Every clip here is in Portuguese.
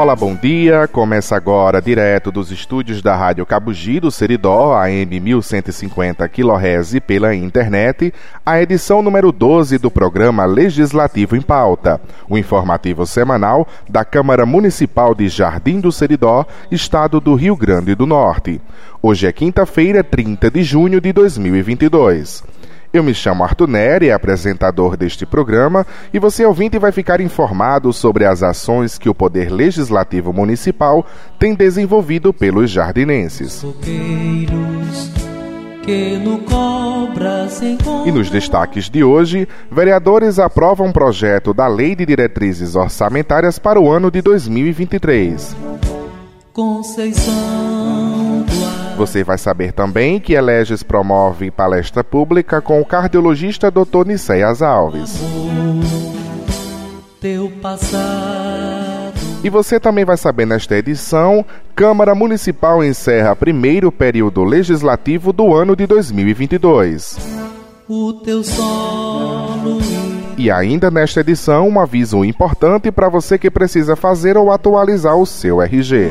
Olá, bom dia. Começa agora, direto dos estúdios da Rádio Cabugi do Seridó, AM 1150 kHz pela internet, a edição número 12 do programa Legislativo em Pauta, o informativo semanal da Câmara Municipal de Jardim do Seridó, estado do Rio Grande do Norte. Hoje é quinta-feira, 30 de junho de 2022. Eu me chamo Arthur Neri, apresentador deste programa, e você ouvinte vai ficar informado sobre as ações que o Poder Legislativo Municipal tem desenvolvido pelos jardinenses. E nos destaques de hoje, vereadores aprovam projeto da Lei de Diretrizes Orçamentárias para o ano de 2023. Conceição você vai saber também que Eleges promove palestra pública com o cardiologista Dr. Niceias Alves. E você também vai saber nesta edição, Câmara Municipal encerra primeiro período legislativo do ano de 2022. E ainda nesta edição, um aviso importante para você que precisa fazer ou atualizar o seu RG.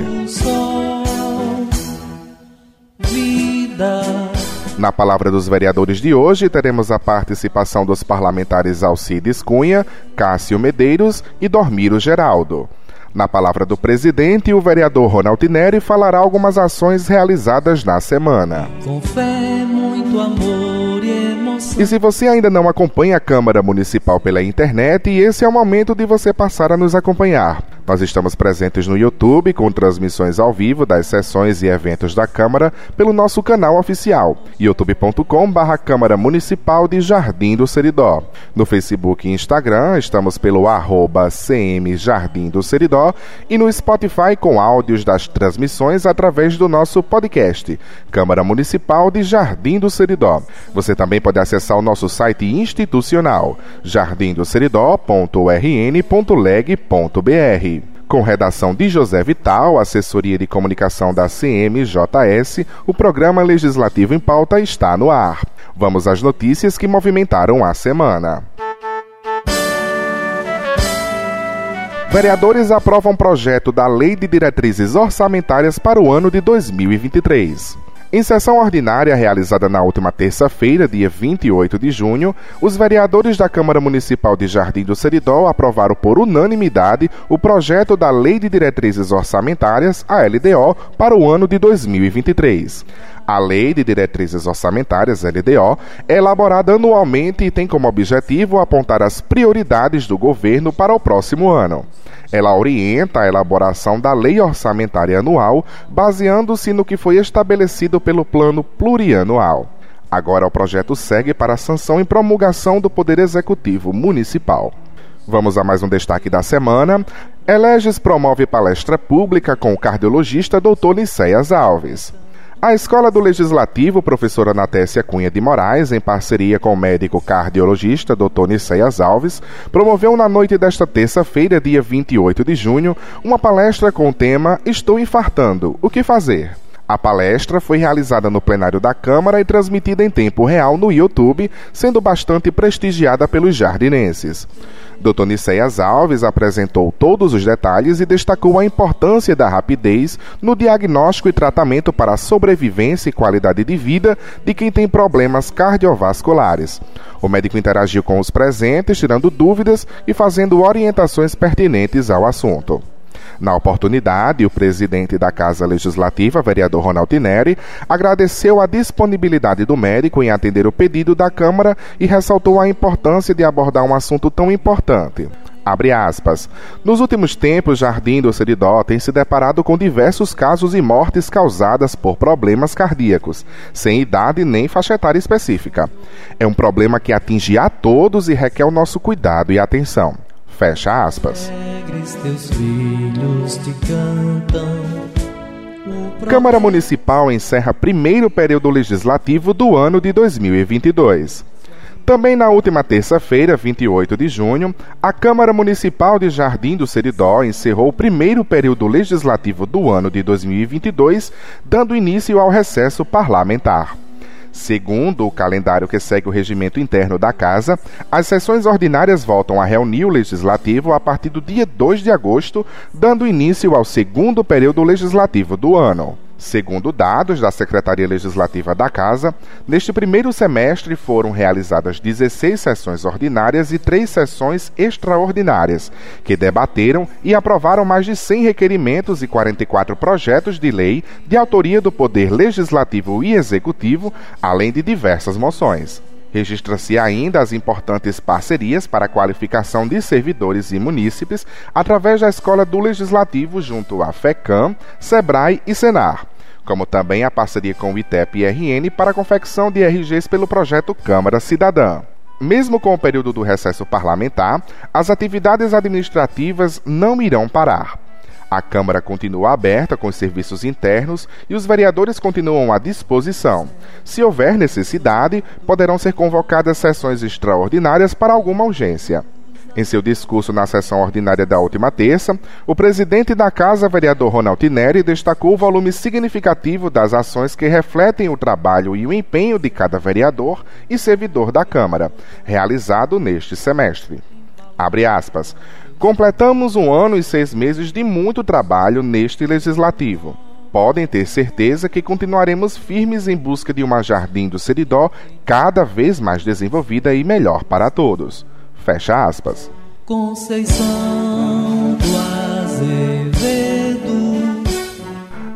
Na palavra dos vereadores de hoje, teremos a participação dos parlamentares Alcides Cunha, Cássio Medeiros e Dormiro Geraldo. Na palavra do presidente, o vereador Ronald Neri falará algumas ações realizadas na semana. Com fé, muito amor e emoção. E se você ainda não acompanha a Câmara Municipal pela internet, esse é o momento de você passar a nos acompanhar. Nós estamos presentes no YouTube com transmissões ao vivo das sessões e eventos da Câmara pelo nosso canal oficial, youtube.com/barra Câmara Municipal de Jardim do Seridó. No Facebook e Instagram estamos pelo arroba CM Jardim do Seridó e no Spotify com áudios das transmissões através do nosso podcast, Câmara Municipal de Jardim do Seridó. Você também pode acessar o nosso site institucional, jardindoseridó.rn.leg.br. Com redação de José Vital, assessoria de comunicação da CMJS, o programa Legislativo em Pauta está no ar. Vamos às notícias que movimentaram a semana. Vereadores aprovam projeto da Lei de Diretrizes Orçamentárias para o ano de 2023. Em sessão ordinária realizada na última terça-feira, dia 28 de junho, os vereadores da Câmara Municipal de Jardim do Seridó aprovaram por unanimidade o projeto da Lei de Diretrizes Orçamentárias, a LDO, para o ano de 2023. A Lei de Diretrizes Orçamentárias, LDO, é elaborada anualmente e tem como objetivo apontar as prioridades do governo para o próximo ano. Ela orienta a elaboração da Lei Orçamentária Anual, baseando-se no que foi estabelecido pelo Plano Plurianual. Agora o projeto segue para a sanção e promulgação do Poder Executivo Municipal. Vamos a mais um destaque da semana. Eleges promove palestra pública com o cardiologista Dr. Niceias Alves. A Escola do Legislativo, professora Natécia Cunha de Moraes, em parceria com o médico cardiologista Dr. Niceias Alves, promoveu na noite desta terça-feira, dia 28 de junho, uma palestra com o tema Estou infartando, o que fazer? A palestra foi realizada no plenário da Câmara e transmitida em tempo real no YouTube, sendo bastante prestigiada pelos jardinenses. Dr. Niceias Alves apresentou todos os detalhes e destacou a importância da rapidez no diagnóstico e tratamento para a sobrevivência e qualidade de vida de quem tem problemas cardiovasculares. O médico interagiu com os presentes, tirando dúvidas e fazendo orientações pertinentes ao assunto. Na oportunidade, o presidente da Casa Legislativa, vereador Ronald Neri, agradeceu a disponibilidade do médico em atender o pedido da Câmara e ressaltou a importância de abordar um assunto tão importante. Abre aspas. Nos últimos tempos, Jardim do Seridó tem se deparado com diversos casos e mortes causadas por problemas cardíacos, sem idade nem faixa etária específica. É um problema que atinge a todos e requer o nosso cuidado e atenção. Fecha aspas. Câmara Municipal encerra primeiro período legislativo do ano de 2022. Também na última terça-feira, 28 de junho, a Câmara Municipal de Jardim do Seridó encerrou o primeiro período legislativo do ano de 2022, dando início ao recesso parlamentar. Segundo o calendário que segue o regimento interno da Casa, as sessões ordinárias voltam a reunir o Legislativo a partir do dia 2 de agosto, dando início ao segundo período legislativo do ano. Segundo dados da Secretaria Legislativa da Casa, neste primeiro semestre foram realizadas 16 sessões ordinárias e 3 sessões extraordinárias, que debateram e aprovaram mais de 100 requerimentos e 44 projetos de lei de autoria do Poder Legislativo e Executivo, além de diversas moções. Registra-se ainda as importantes parcerias para a qualificação de servidores e munícipes através da Escola do Legislativo junto à FECAM, SEBRAE e SENAR como também a parceria com o ITEP e RN para a confecção de RGs pelo projeto Câmara Cidadã. Mesmo com o período do recesso parlamentar, as atividades administrativas não irão parar. A Câmara continua aberta com os serviços internos e os vereadores continuam à disposição. Se houver necessidade, poderão ser convocadas sessões extraordinárias para alguma urgência. Em seu discurso na sessão ordinária da última terça, o presidente da Casa, vereador Ronald Neri, destacou o volume significativo das ações que refletem o trabalho e o empenho de cada vereador e servidor da Câmara, realizado neste semestre. Abre aspas. Completamos um ano e seis meses de muito trabalho neste legislativo. Podem ter certeza que continuaremos firmes em busca de uma Jardim do Seridó cada vez mais desenvolvida e melhor para todos. Fecha aspas. Conceição do Azevedo.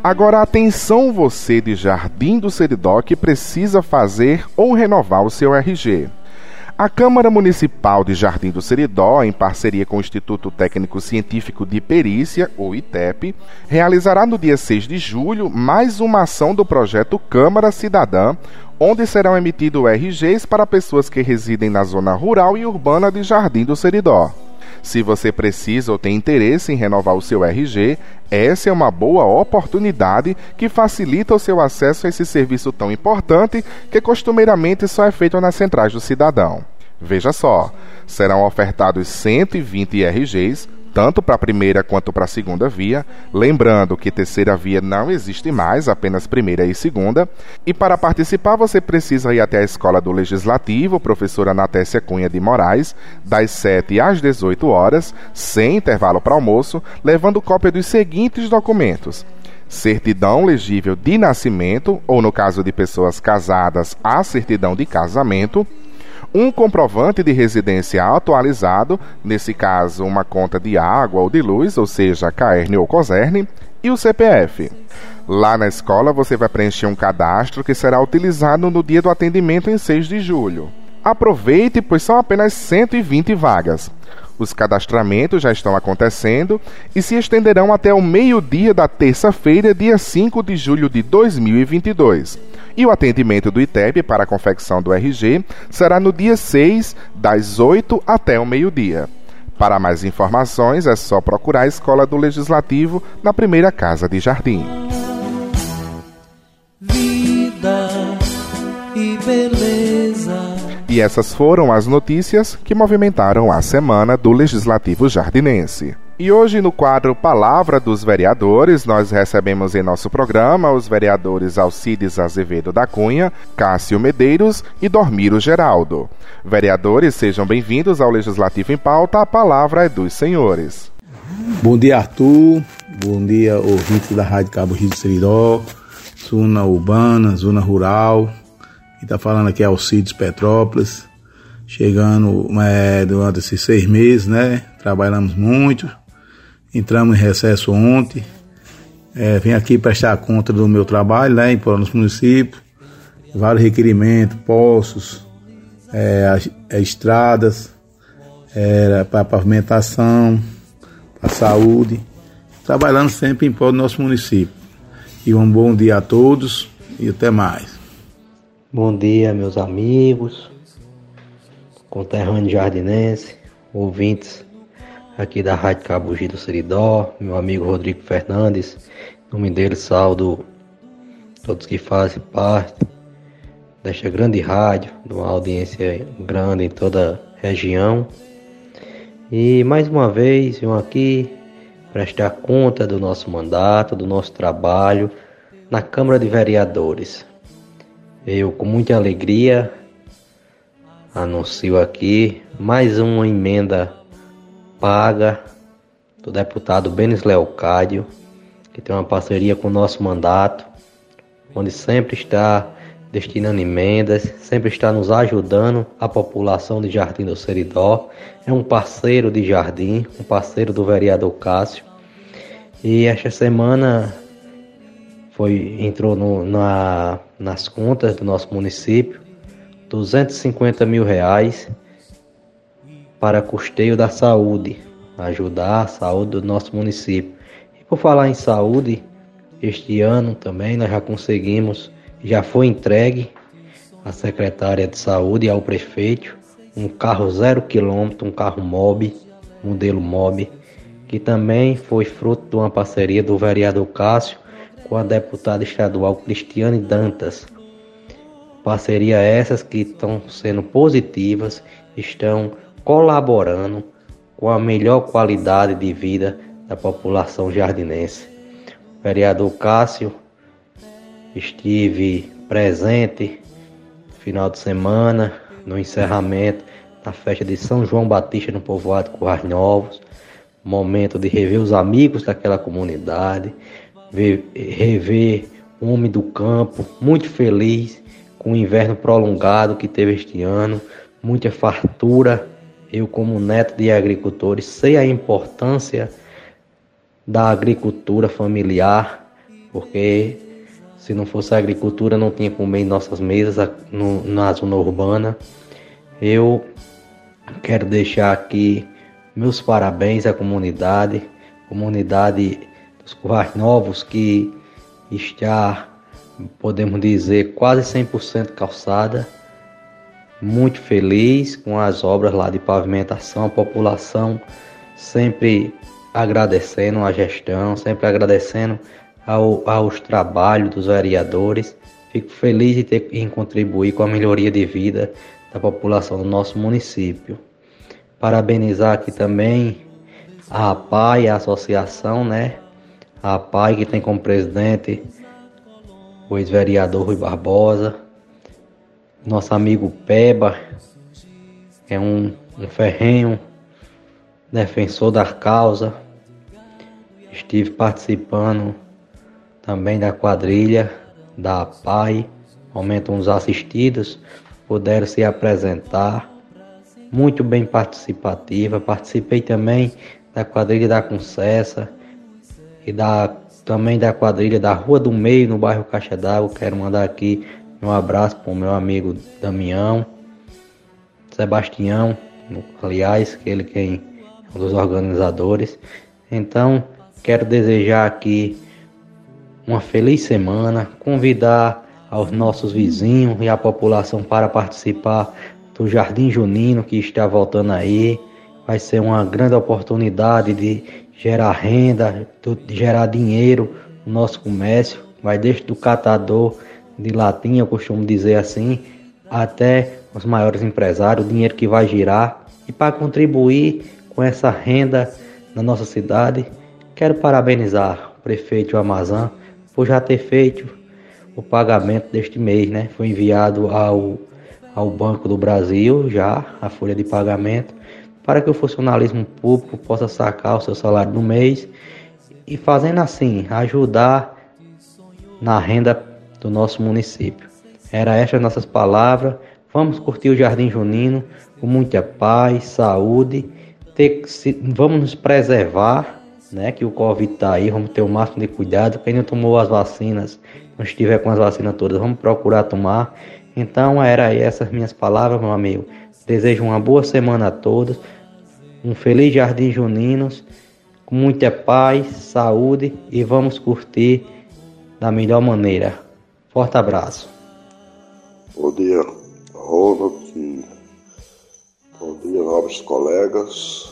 Agora atenção você de Jardim do Seridó que precisa fazer ou renovar o seu RG. A Câmara Municipal de Jardim do Seridó, em parceria com o Instituto Técnico Científico de Perícia, ou ITEP, realizará no dia 6 de julho mais uma ação do projeto Câmara Cidadã, onde serão emitidos RGs para pessoas que residem na zona rural e urbana de Jardim do Seridó. Se você precisa ou tem interesse em renovar o seu RG, essa é uma boa oportunidade que facilita o seu acesso a esse serviço tão importante que costumeiramente só é feito nas centrais do cidadão. Veja só, serão ofertados 120 RGs tanto para a primeira quanto para a segunda via, lembrando que terceira via não existe mais, apenas primeira e segunda. E para participar você precisa ir até a Escola do Legislativo, professora Anatécia Cunha de Moraes, das 7 às 18 horas, sem intervalo para almoço, levando cópia dos seguintes documentos: certidão legível de nascimento, ou no caso de pessoas casadas, a certidão de casamento um comprovante de residência atualizado, nesse caso uma conta de água ou de luz, ou seja, CAERN ou COSERN, e o CPF. Lá na escola você vai preencher um cadastro que será utilizado no dia do atendimento em 6 de julho. Aproveite, pois são apenas 120 vagas. Os cadastramentos já estão acontecendo e se estenderão até o meio-dia da terça-feira, dia 5 de julho de 2022. E o atendimento do ITEB para a confecção do RG será no dia 6, das 8 até o meio-dia. Para mais informações, é só procurar a Escola do Legislativo na primeira casa de Jardim. Vida e beleza. E essas foram as notícias que movimentaram a semana do Legislativo Jardinense. E hoje, no quadro Palavra dos Vereadores, nós recebemos em nosso programa os vereadores Alcides Azevedo da Cunha, Cássio Medeiros e Dormiro Geraldo. Vereadores, sejam bem-vindos ao Legislativo em Pauta. A palavra é dos senhores. Bom dia, Arthur. Bom dia, ouvintes da Rádio Cabo Rio de Seridó, zona urbana, zona rural. Quem está falando aqui Alcides Petrópolis. Chegando é, durante esses seis meses, né? Trabalhamos muito Entramos em recesso ontem. É, vim aqui prestar conta do meu trabalho né, em nosso município. Vários requerimentos, poços, é, é estradas, é, para pavimentação, para saúde. Trabalhando sempre em prol do nosso município. E um bom dia a todos e até mais. Bom dia, meus amigos, conterrâneo jardinense, ouvintes aqui da Rádio Cabugi do Seridó, meu amigo Rodrigo Fernandes, em nome dele saldo todos que fazem parte desta grande rádio, de uma audiência grande em toda a região. E mais uma vez, venho aqui prestar conta do nosso mandato, do nosso trabalho na Câmara de Vereadores. Eu, com muita alegria, anuncio aqui mais uma emenda paga do deputado Benes Leocádio, que tem uma parceria com o nosso mandato, onde sempre está destinando emendas, sempre está nos ajudando a população de Jardim do Seridó. É um parceiro de Jardim, um parceiro do vereador Cássio. E esta semana foi entrou no, na, nas contas do nosso município 250 mil reais para custeio da saúde, ajudar a saúde do nosso município. E por falar em saúde, este ano também nós já conseguimos já foi entregue à secretária de saúde e ao prefeito um carro zero quilômetro, um carro MOB, modelo MOB, que também foi fruto de uma parceria do vereador Cássio com a deputada estadual Cristiane Dantas. Parceria essas que estão sendo positivas, estão colaborando com a melhor qualidade de vida da população jardinense. O vereador Cássio Estive presente no final de semana no encerramento da festa de São João Batista no povoado Currais Novos. Momento de rever os amigos daquela comunidade, ver, rever o homem do campo, muito feliz com o inverno prolongado que teve este ano, muita fartura. Eu, como neto de agricultores, sei a importância da agricultura familiar, porque se não fosse a agricultura, não tinha comer em nossas mesas no, na zona urbana. Eu quero deixar aqui meus parabéns à comunidade, comunidade dos Currais Novos, que está, podemos dizer, quase 100% calçada. Muito feliz com as obras lá de pavimentação, a população sempre agradecendo a gestão, sempre agradecendo ao, aos trabalhos dos vereadores. Fico feliz de ter em contribuir com a melhoria de vida da população do nosso município. Parabenizar aqui também a APAI, a associação, né? A APAI que tem como presidente o ex-vereador Rui Barbosa, nosso amigo Peba, é um, um ferrenho defensor da causa. Estive participando também da quadrilha da PAI, aumentam os assistidos, puderam se apresentar, muito bem participativa. Participei também da quadrilha da Concessa e da, também da quadrilha da Rua do Meio, no bairro Caixa d'Água. Quero mandar aqui um abraço para o meu amigo Damião, Sebastião, aliás, ele quem é um dos organizadores. Então, quero desejar aqui uma feliz semana, convidar aos nossos vizinhos e a população para participar do Jardim Junino que está voltando aí. Vai ser uma grande oportunidade de gerar renda, de gerar dinheiro no nosso comércio. Vai desde o catador de latinha, eu costumo dizer assim, até os maiores empresários, o dinheiro que vai girar. E para contribuir com essa renda na nossa cidade, quero parabenizar o prefeito Amazã por já ter feito o pagamento deste mês, né? Foi enviado ao, ao Banco do Brasil já a folha de pagamento para que o funcionalismo público possa sacar o seu salário do mês e fazendo assim ajudar na renda do nosso município. Era estas nossas palavras. Vamos curtir o Jardim Junino com muita paz, saúde. Ter, vamos nos preservar né, que o Covid está aí, vamos ter o máximo de cuidado. Quem não tomou as vacinas, não estiver com as vacinas todas, vamos procurar tomar. Então, era aí essas minhas palavras, meu amigo. Desejo uma boa semana a todos, um feliz Jardim Juninos, com muita paz, saúde e vamos curtir da melhor maneira. Forte abraço. Bom dia, Ronald. Bom dia, nobres colegas.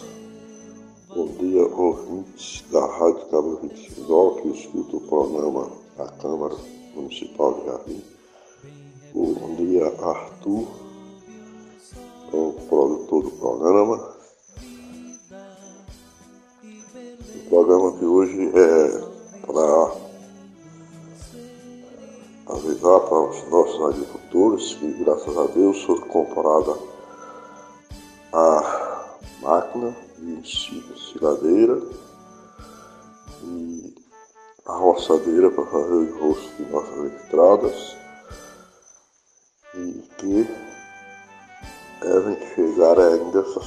Bom dia, ouvintes da Rádio Câmara 22, que escuta o programa da Câmara Municipal de Jardim. Bom dia, Arthur, o produtor do programa. O programa de hoje é para os nossos agricultores que, graças a Deus, foi comprada a máquina de ensiladeira e a roçadeira para fazer o rosto de nossas estradas e que devem chegar ainda essa,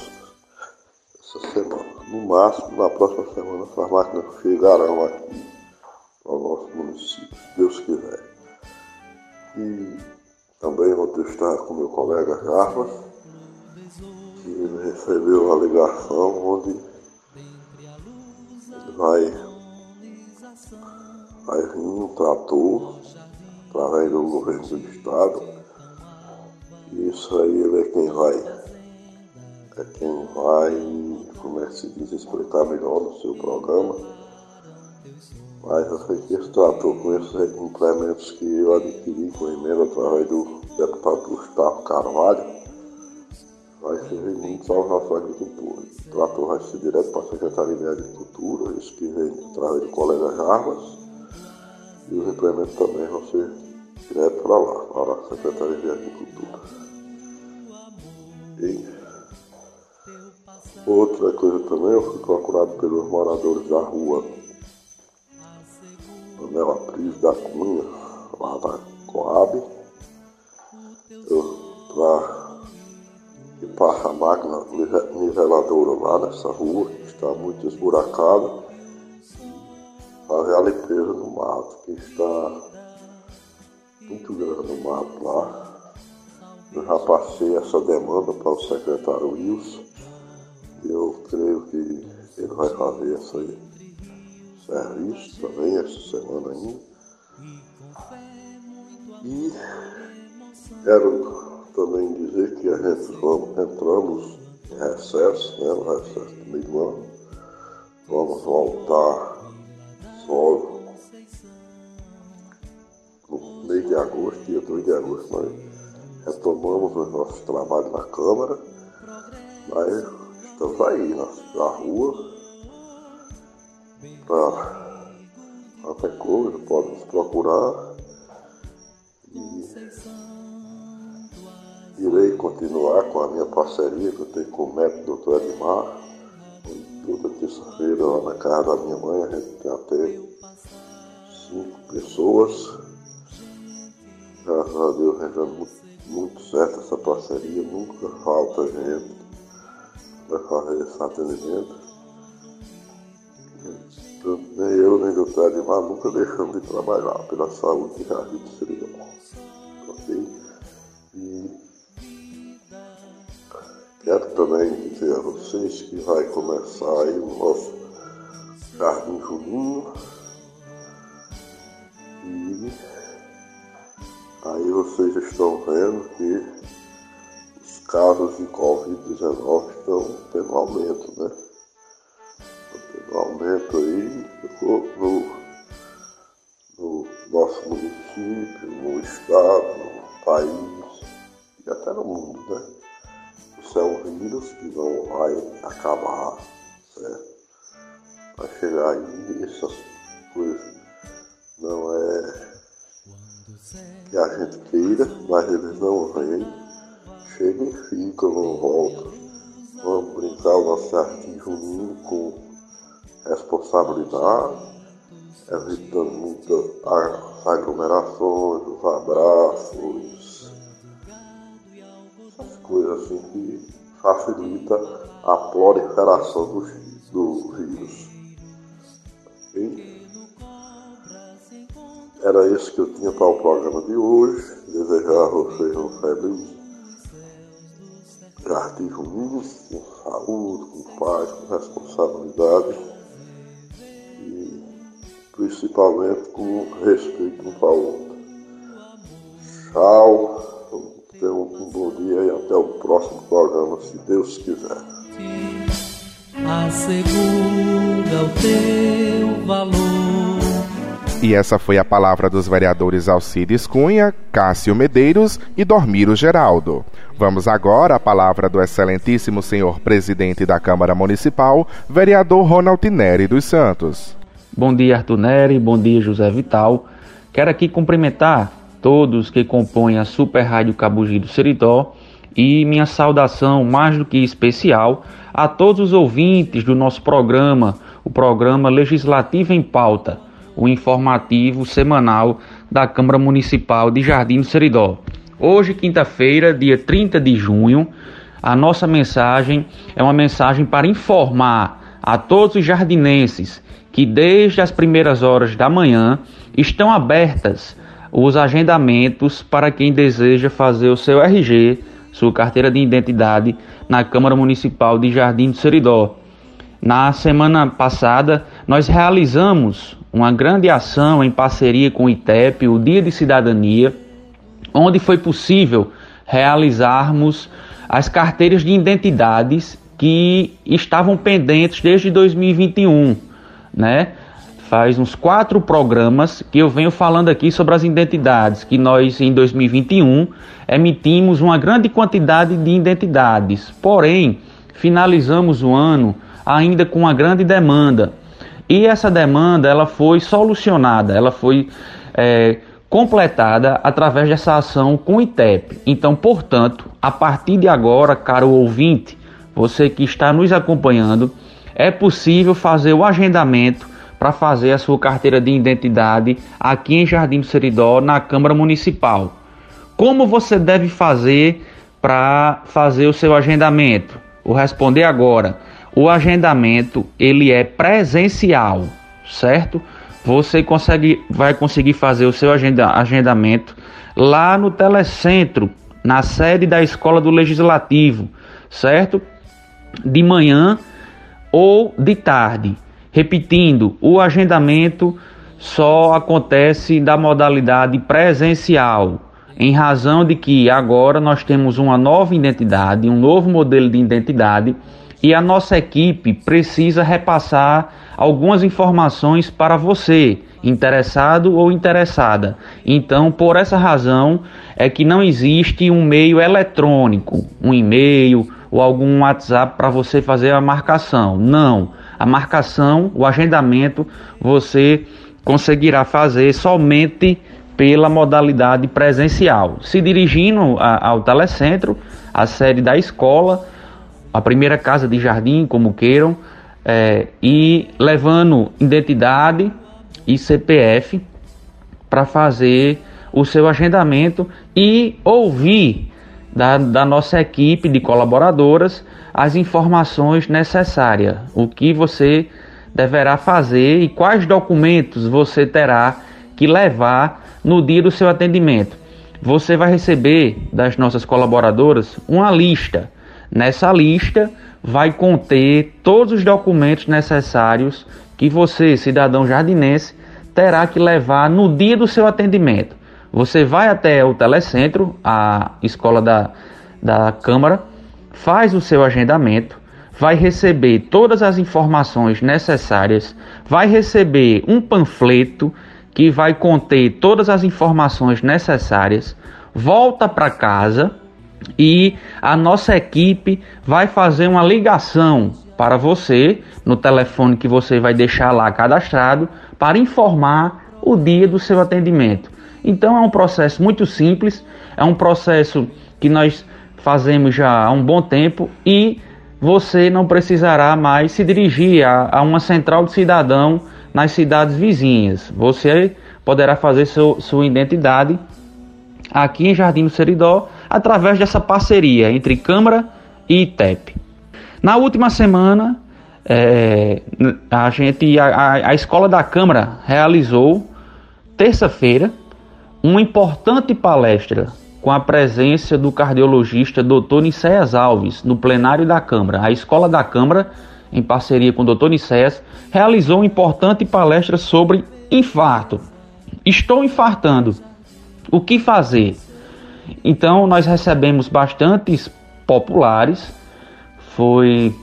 essa semana. No máximo, na próxima semana, essas máquinas chegarão aqui testar com meu colega Jarbas, que ele recebeu uma ligação onde vai, vai vir um trator através do governo do estado isso aí ele é quem vai. É quem vai, como é que se diz, explicar melhor no seu programa. Mas eu sei que esse trator com esses implementos que eu adquiri com emenda através do deputado Gustavo Carvalho, vai servir muito aos nossos agricultores. O trator vai ser direto para a Secretaria de Agricultura, isso que vem através do colega Jarbas, e os implementos também vão ser direto para lá, para a Secretaria de Agricultura. E outra coisa também, eu fui procurado pelos moradores da rua Manela Pris da Cunha, lá da Coab, para equipar a máquina niveladora lá nessa rua, que está muito esburacada, fazer a limpeza do mato, que está muito grande o mato lá. Eu já passei essa demanda para o secretário Wilson e eu creio que ele vai fazer esse serviço também essa semana ainda. E quero também dizer que vamos, entramos em recesso, né, no recesso do meio do ano. Vamos voltar só no mês de agosto, dia 2 de agosto, mas retomamos os nossos trabalhos na Câmara, mas estamos aí na, na rua para qualquer coisa, pode nos procurar irei continuar com a minha parceria que eu tenho com o médico Dr. Edmar. Toda terça-feira lá na casa da minha mãe a gente tem até cinco pessoas. Graças a Deus, rezando muito muito certo essa parceria, nunca falta gente para fazer esse atendimento. nem eu, nem o doutor Ademar nunca deixamos de trabalhar pela saúde e a vida do. Quero também dizer a vocês que vai começar aí o nosso Jardim Juninho. E Aí vocês estão vendo que os casos de Covid-19 estão tendo aumento, né? Estão tendo aumento aí no, no nosso município, no estado, aí essas coisas não é que a gente queira, mas eles não vêm. Chegam e ficam, não voltam. Vamos brincar o nosso jardim junino com responsabilidade, evitando muitas aglomerações, os abraços, essas coisas assim que facilita a proliferação do, do Era isso que eu tinha para o programa de hoje. Desejar a vocês um feliz jardim junino, com saúde, com paz, com responsabilidade e principalmente com respeito um para o outro. Tchau, tenham um bom dia e até o próximo programa, se Deus quiser. Assegura o teu valor E essa foi a palavra dos vereadores Alcides Cunha, Cássio Medeiros e Dormiro Geraldo. Vamos agora à palavra do excelentíssimo senhor presidente da Câmara Municipal, vereador Ronald Neri dos Santos. Bom dia, Arthur Neri. Bom dia, José Vital. Quero aqui cumprimentar todos que compõem a Super Rádio Cabugi do Seridó e minha saudação mais do que especial a todos os ouvintes do nosso programa, o programa Legislativo em Pauta, o informativo semanal da Câmara Municipal de Jardim do Seridó. Hoje, quinta-feira, dia 30 de junho, a nossa mensagem é uma mensagem para informar a todos os jardinenses que desde as primeiras horas da manhã estão abertas os agendamentos para quem deseja fazer o seu RG, sua carteira de identidade, na Câmara Municipal de Jardim do Seridó. Na semana passada, nós realizamos uma grande ação em parceria com o ITEP, o Dia de Cidadania, onde foi possível realizarmos as carteiras de identidades que estavam pendentes desde 2021 né? Faz uns quatro programas que eu venho falando aqui sobre as identidades, que nós em 2021 emitimos uma grande quantidade de identidades, porém finalizamos o ano ainda com uma grande demanda. E essa demanda ela foi solucionada, ela foi é, completada através dessa ação com o ITEP. Então, portanto, a partir de agora, caro ouvinte, você que está nos acompanhando, é possível fazer o agendamento para fazer a sua carteira de identidade aqui em Jardim do Seridó, na Câmara Municipal. Como você deve fazer para fazer o seu agendamento? Vou responder agora. O agendamento ele é presencial, certo? Você consegue, vai conseguir fazer o seu agenda, agendamento lá no Telecentro, na sede da Escola do Legislativo, certo? De manhã ou de tarde. Repetindo, o agendamento só acontece da modalidade presencial, em razão de que agora nós temos uma nova identidade, um novo modelo de identidade e a nossa equipe precisa repassar algumas informações para você, interessado ou interessada. Então, por essa razão é que não existe um meio eletrônico, um e-mail, ou algum WhatsApp para você fazer a marcação. Não. A marcação, o agendamento, você conseguirá fazer somente pela modalidade presencial. Se dirigindo a, ao telecentro, a sede da escola, a primeira casa de jardim, como queiram, é, e levando identidade e CPF para fazer o seu agendamento e ouvir da, da nossa equipe de colaboradoras as informações necessárias, o que você deverá fazer e quais documentos você terá que levar no dia do seu atendimento. Você vai receber das nossas colaboradoras uma lista. Nessa lista vai conter todos os documentos necessários que você, cidadão jardinense, terá que levar no dia do seu atendimento. Você vai até o telecentro, a escola da, da Câmara, faz o seu agendamento, vai receber todas as informações necessárias, vai receber um panfleto que vai conter todas as informações necessárias, volta para casa e a nossa equipe vai fazer uma ligação para você no telefone que você vai deixar lá cadastrado para informar o dia do seu atendimento. Então é um processo muito simples, é um processo que nós fazemos já há um bom tempo e você não precisará mais se dirigir a, a uma central de cidadão nas cidades vizinhas. Você poderá fazer seu, sua identidade aqui em Jardim do Seridó através dessa parceria entre Câmara e ITEP. Na última semana, é, a gente, a, a escola da Câmara realizou terça-feira uma importante palestra com a presença do cardiologista Dr. Nicéas Alves no plenário da Câmara. A Escola da Câmara, em parceria com o Dr. Nicéas, realizou uma importante palestra sobre infarto. Estou infartando. O que fazer? Então, nós recebemos bastantes populares. Foi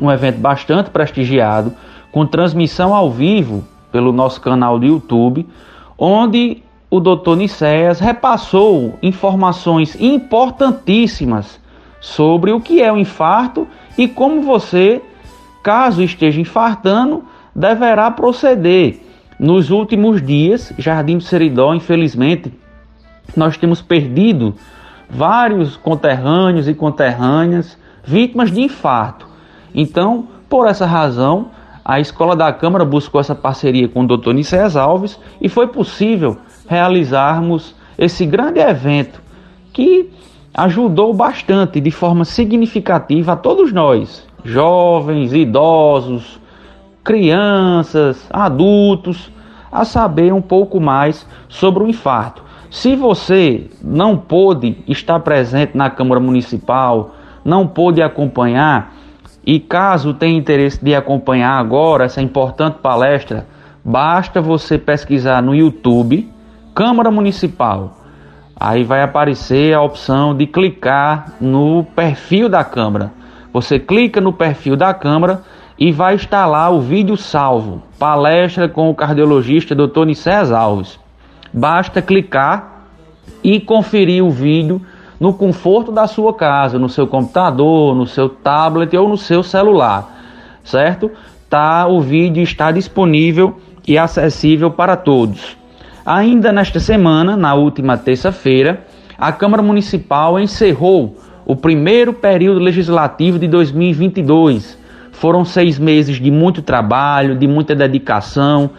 um evento bastante prestigiado, com transmissão ao vivo pelo nosso canal do YouTube, onde o Dr. Nicéas repassou informações importantíssimas sobre o que é o infarto e como você, caso esteja infartando, deverá proceder. Nos últimos dias, Jardim do Seridó, infelizmente, nós temos perdido vários conterrâneos e conterrâneas vítimas de infarto. Então, por essa razão, a Escola da Câmara buscou essa parceria com o Dr. Nicéas Alves e foi possível realizarmos esse grande evento que ajudou bastante, de forma significativa, a todos nós, jovens, idosos, crianças, adultos, a saber um pouco mais sobre o infarto. Se você não pôde estar presente na Câmara Municipal, não pôde acompanhar, e caso tenha interesse de acompanhar agora essa importante palestra, basta você pesquisar no YouTube Câmara Municipal. Aí vai aparecer a opção de clicar no perfil da Câmara. Você clica no perfil da Câmara e vai estar lá o vídeo salvo, palestra com o cardiologista Dr. Nicés Alves. Basta clicar e conferir o vídeo no conforto da sua casa, no seu computador, no seu tablet ou no seu celular, certo? Tá, o vídeo está disponível e acessível para todos. Ainda nesta semana, na última terça-feira, a Câmara Municipal encerrou o primeiro período legislativo de 2022. Foram seis meses de muito trabalho, de muita dedicação,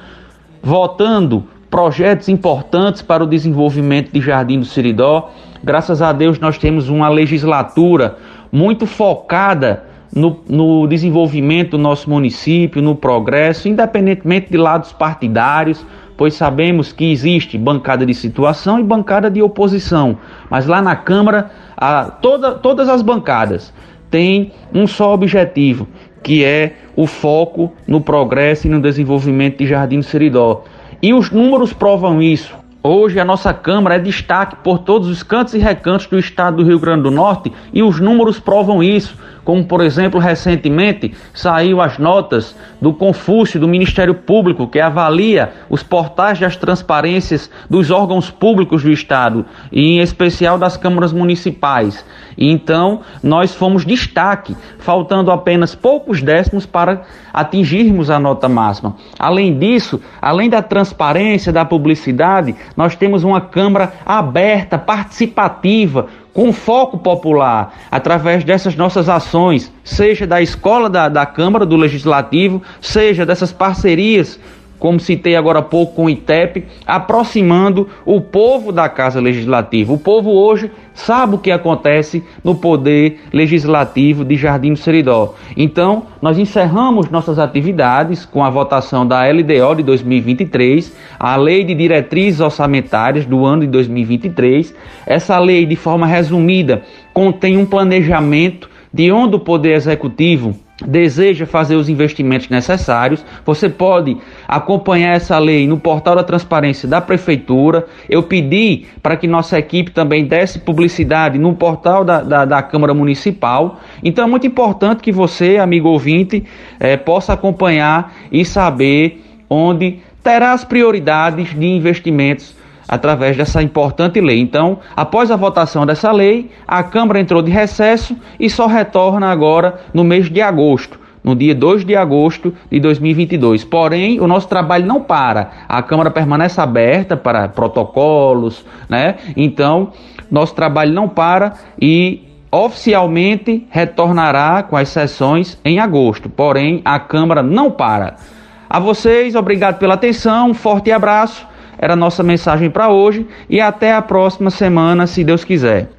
votando projetos importantes para o desenvolvimento de Jardim do Siridó. Graças a Deus, nós temos uma legislatura muito focada no, no, desenvolvimento do nosso município, no progresso, independentemente de lados partidários pois sabemos que existe bancada de situação e bancada de oposição, mas lá na Câmara, a, toda, todas as bancadas têm um só objetivo, que é o foco no progresso e no desenvolvimento de Jardim do Seridó. E os números provam isso. Hoje a nossa Câmara é destaque por todos os cantos e recantos do estado do Rio Grande do Norte e os números provam isso como por exemplo recentemente saiu as notas do Confúcio do Ministério Público que avalia os portais das transparências dos órgãos públicos do estado e em especial das câmaras municipais. Então nós fomos destaque, faltando apenas poucos décimos para atingirmos a nota máxima. Além disso, além da transparência, da publicidade, nós temos uma câmara aberta, participativa, com foco popular, através dessas nossas ações, seja da escola da, da Câmara, do Legislativo, seja dessas parcerias como citei agora há pouco com o ITEP, aproximando o povo da Casa Legislativa. O povo hoje sabe o que acontece no poder legislativo de Jardim do Seridó. Então, nós encerramos nossas atividades com a votação da LDO de 2023, a Lei de Diretrizes Orçamentárias do ano de 2023. Essa lei, de forma resumida, contém um planejamento de onde o Poder Executivo deseja fazer os investimentos necessários, você pode acompanhar essa lei no portal da transparência da Prefeitura. Eu pedi para que nossa equipe também desse publicidade no portal da, da, da Câmara Municipal. Então é muito importante que você, amigo ouvinte, eh, possa acompanhar e saber onde terá as prioridades de investimentos através dessa importante lei. Então, após a votação dessa lei, a Câmara entrou de recesso e só retorna agora no mês de agosto. No dia 2 de agosto de 2022. Porém, o nosso trabalho não para. A Câmara permanece aberta para protocolos, né? Então, nosso trabalho não para e oficialmente retornará com as sessões em agosto. Porém, a Câmara não para. A vocês, obrigado pela atenção, um forte abraço era a nossa mensagem para hoje e até a próxima semana, se Deus quiser.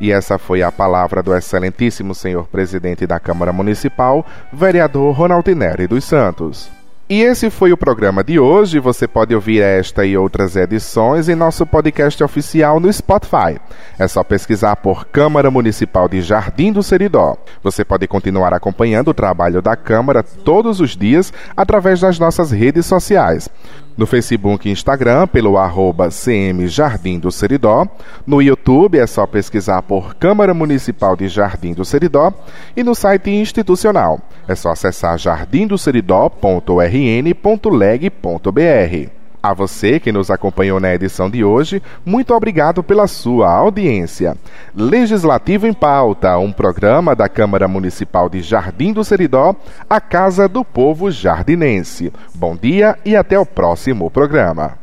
E essa foi a palavra do excelentíssimo senhor presidente da Câmara Municipal, vereador Ronaldo Neri dos Santos. E esse foi o programa de hoje. Você pode ouvir esta e outras edições em nosso podcast oficial no Spotify. É só pesquisar por Câmara Municipal de Jardim do Seridó. Você pode continuar acompanhando o trabalho da Câmara todos os dias através das nossas redes sociais. No Facebook e Instagram, pelo arroba CM Jardim do Seridó. No YouTube é só pesquisar por Câmara Municipal de Jardim do Seridó. E no site institucional é só acessar jardimdoseridó.rn.leg.br. A você que nos acompanhou na edição de hoje, muito obrigado pela sua audiência. Legislativo em Pauta, um programa da Câmara Municipal de Jardim do Seridó, a Casa do Povo Jardinense. Bom dia e até o próximo programa.